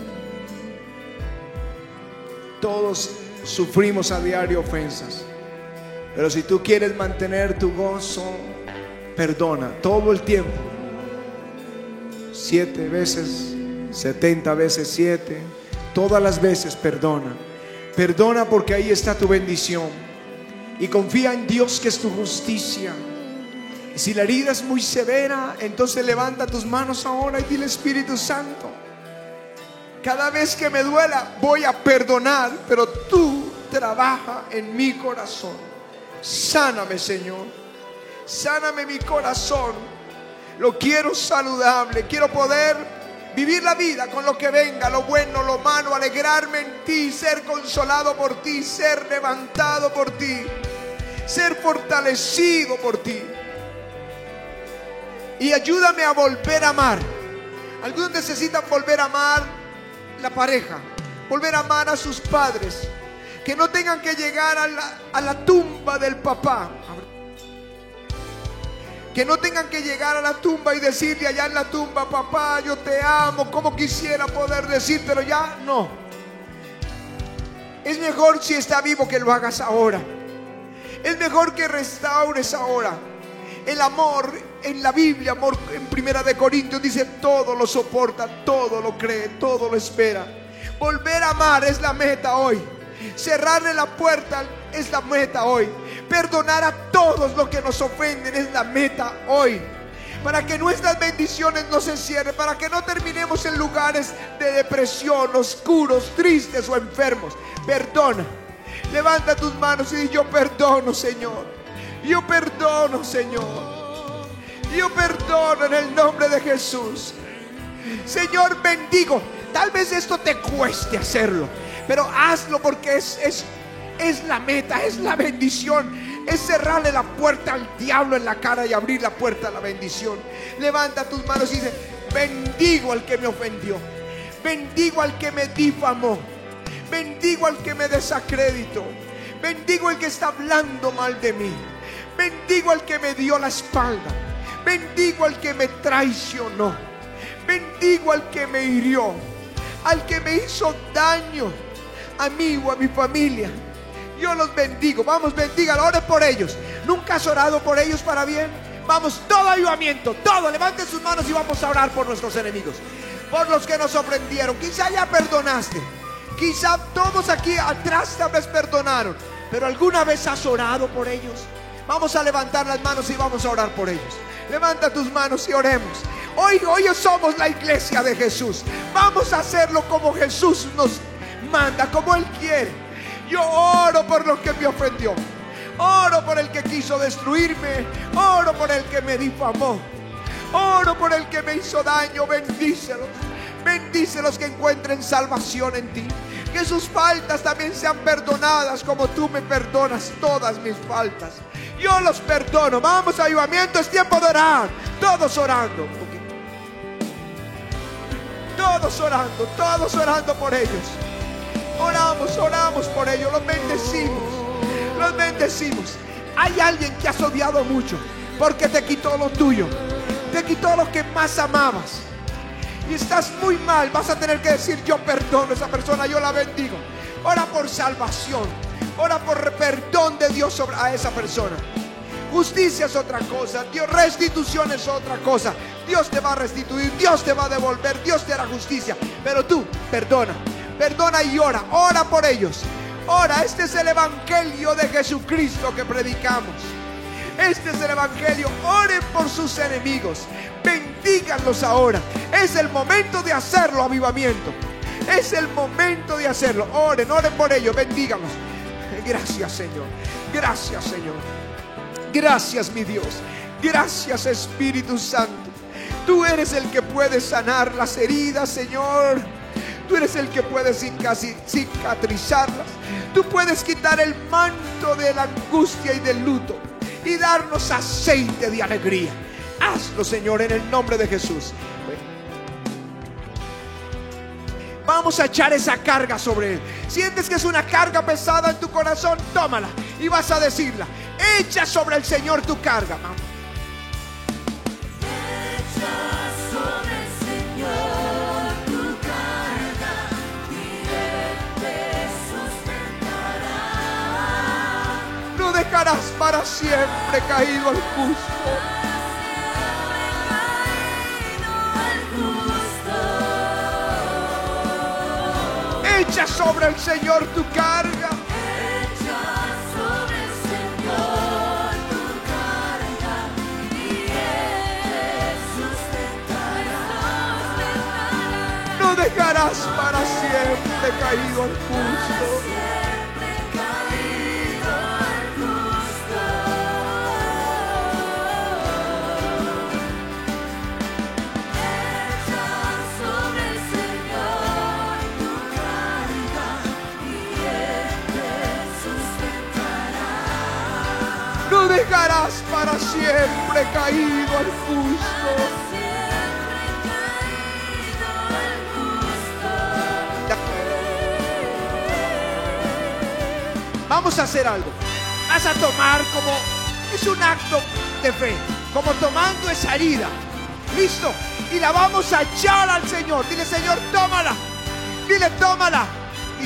Todos sufrimos a diario ofensas. Pero si tú quieres mantener tu gozo, perdona todo el tiempo. Siete veces, setenta veces siete, todas las veces perdona. Perdona porque ahí está tu bendición. Y confía en Dios que es tu justicia. Y si la herida es muy severa, entonces levanta tus manos ahora y dile Espíritu Santo. Cada vez que me duela, voy a perdonar, pero tú trabaja en mi corazón. Sáname, Señor. Sáname mi corazón. Lo quiero saludable. Quiero poder vivir la vida con lo que venga, lo bueno, lo malo, alegrarme en ti, ser consolado por ti, ser levantado por ti, ser fortalecido por ti. Y ayúdame a volver a amar. Algunos necesitan volver a amar la pareja, volver a amar a sus padres, que no tengan que llegar a la, a la tumba del papá. Que no tengan que llegar a la tumba y decirle allá en la tumba, papá, yo te amo, como quisiera poder decir, pero ya no. Es mejor si está vivo que lo hagas ahora. Es mejor que restaures ahora. El amor en la Biblia, amor en Primera de Corintios dice todo lo soporta, todo lo cree, todo lo espera. Volver a amar es la meta hoy. Cerrarle la puerta es la meta hoy. Perdonar a todos los que nos ofenden es la meta hoy. Para que nuestras bendiciones no se cierren, para que no terminemos en lugares de depresión, oscuros, tristes o enfermos. Perdona. Levanta tus manos y di, yo perdono, Señor. Yo perdono, Señor. Yo perdono en el nombre de Jesús. Señor, bendigo. Tal vez esto te cueste hacerlo, pero hazlo porque es, es, es la meta, es la bendición. Es cerrarle la puerta al diablo en la cara y abrir la puerta a la bendición. Levanta tus manos y dice, bendigo al que me ofendió. Bendigo al que me difamó. Bendigo al que me desacreditó. Bendigo al que está hablando mal de mí. Bendigo al que me dio la espalda. Bendigo al que me traicionó. Bendigo al que me hirió. Al que me hizo daño. A mí o a mi familia. Yo los bendigo. Vamos, bendígalo. Ore por ellos. ¿Nunca has orado por ellos para bien? Vamos, todo ayudamiento, todo. Levanten sus manos y vamos a orar por nuestros enemigos. por los que nos ofendieron. Quizá ya perdonaste. Quizá todos aquí atrás tal vez perdonaron. Pero alguna vez has orado por ellos. Vamos a levantar las manos y vamos a orar por ellos. Levanta tus manos y oremos. Hoy, hoy somos la iglesia de Jesús. Vamos a hacerlo como Jesús nos manda, como Él quiere. Yo oro por los que me ofendió. Oro por el que quiso destruirme. Oro por el que me difamó. Oro por el que me hizo daño. Bendícelos. Bendícelos que encuentren salvación en ti. Que sus faltas también sean perdonadas como tú me perdonas todas mis faltas. Yo los perdono. Vamos, avivamiento. Es tiempo de orar. Todos orando. Todos orando. Todos orando por ellos. Oramos, oramos por ellos. Los bendecimos. Los bendecimos. Hay alguien que has odiado mucho porque te quitó lo tuyo. Te quitó lo que más amabas. Y estás muy mal. Vas a tener que decir yo perdono a esa persona. Yo la bendigo. Ora por salvación. Ora por perdón de Dios sobre a esa persona. Justicia es otra cosa. Dios, restitución es otra cosa. Dios te va a restituir. Dios te va a devolver. Dios te hará justicia. Pero tú, perdona. Perdona y ora. Ora por ellos. Ora. Este es el evangelio de Jesucristo que predicamos. Este es el evangelio. Oren por sus enemigos. Bendíganlos ahora. Es el momento de hacerlo, avivamiento. Es el momento de hacerlo. Oren, oren por ellos. Bendíganlos. Gracias, Señor. Gracias, Señor. Gracias, mi Dios. Gracias, Espíritu Santo. Tú eres el que puede sanar las heridas, Señor. Tú eres el que puede cicatrizarlas. Tú puedes quitar el manto de la angustia y del luto y darnos aceite de alegría. Hazlo, Señor, en el nombre de Jesús. Vamos a echar esa carga sobre él. Sientes que es una carga pesada en tu corazón, tómala y vas a decirla. Echa sobre el Señor tu carga. Vamos. Dejarás para siempre caído al justo. Echa sobre el Señor tu carga. Echa sobre el Señor tu carga y Él te sustentará. No dejarás para siempre caído al justo. Siempre caído al justo. Vamos a hacer algo. Vas a tomar como es un acto de fe, como tomando esa herida. Listo. Y la vamos a echar al Señor. Dile, Señor, tómala. Dile, tómala. Y-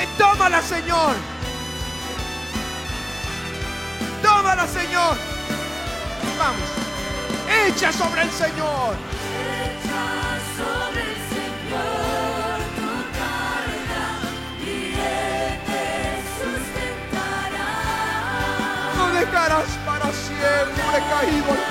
Eh, tómala, Señor. Señor. Vamos. Echa sobre el Señor. Echa sobre el Señor tu carga y Él te sustentará. No dejarás para siempre caído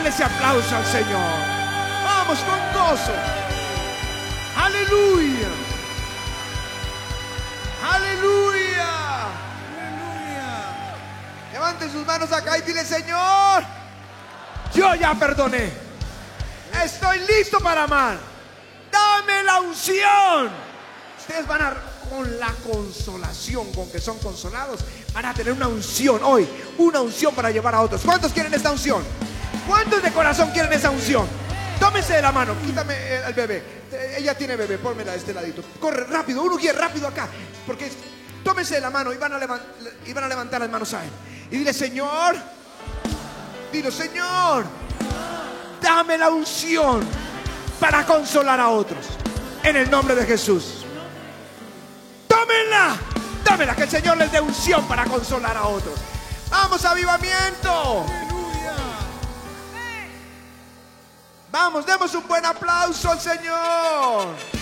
darle ese aplauso al Señor. Vamos con gozo. Aleluya. Aleluya. Aleluya. Levanten sus manos acá y dile, Señor, yo ya perdoné. Estoy listo para amar. Dame la unción. Ustedes van a, con la consolación con que son consolados, van a tener una unción hoy. Una unción para llevar a otros. ¿Cuántos quieren esta unción? ¿Cuántos de corazón quieren esa unción? Tómense de la mano, quítame al bebé. Eh, Ella tiene bebé, pónmela de este ladito. Corre rápido, uno quiere rápido acá. Porque es- tómense de la mano y van, a levantar las manos a él. Y dile, Señor, dile, Señor, dame la unción para consolar a otros. En el nombre de Jesús. Tómenla, tómenla, que el Señor les dé unción para consolar a otros. Vamos, avivamiento. Vamos, demos un buen aplauso al Señor.